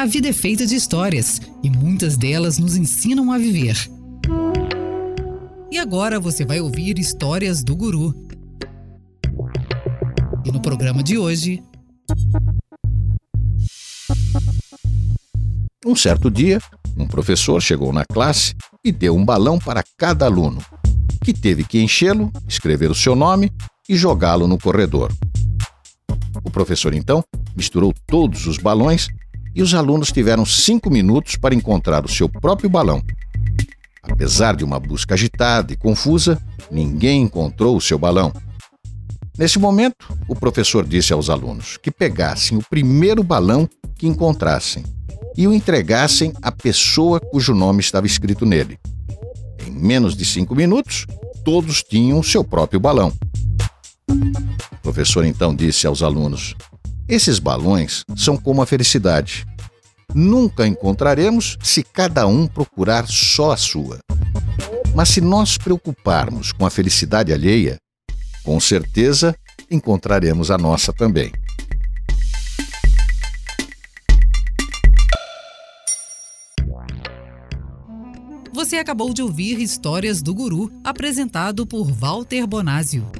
A vida é feita de histórias e muitas delas nos ensinam a viver. E agora você vai ouvir histórias do Guru. E no programa de hoje. Um certo dia, um professor chegou na classe e deu um balão para cada aluno, que teve que enchê-lo, escrever o seu nome e jogá-lo no corredor. O professor então misturou todos os balões e os alunos tiveram cinco minutos para encontrar o seu próprio balão. Apesar de uma busca agitada e confusa, ninguém encontrou o seu balão. Nesse momento, o professor disse aos alunos que pegassem o primeiro balão que encontrassem e o entregassem à pessoa cujo nome estava escrito nele. Em menos de cinco minutos, todos tinham o seu próprio balão. O professor então disse aos alunos: Esses balões são como a felicidade. Nunca encontraremos se cada um procurar só a sua. Mas se nós preocuparmos com a felicidade alheia, com certeza encontraremos a nossa também. Você acabou de ouvir Histórias do Guru, apresentado por Walter Bonásio.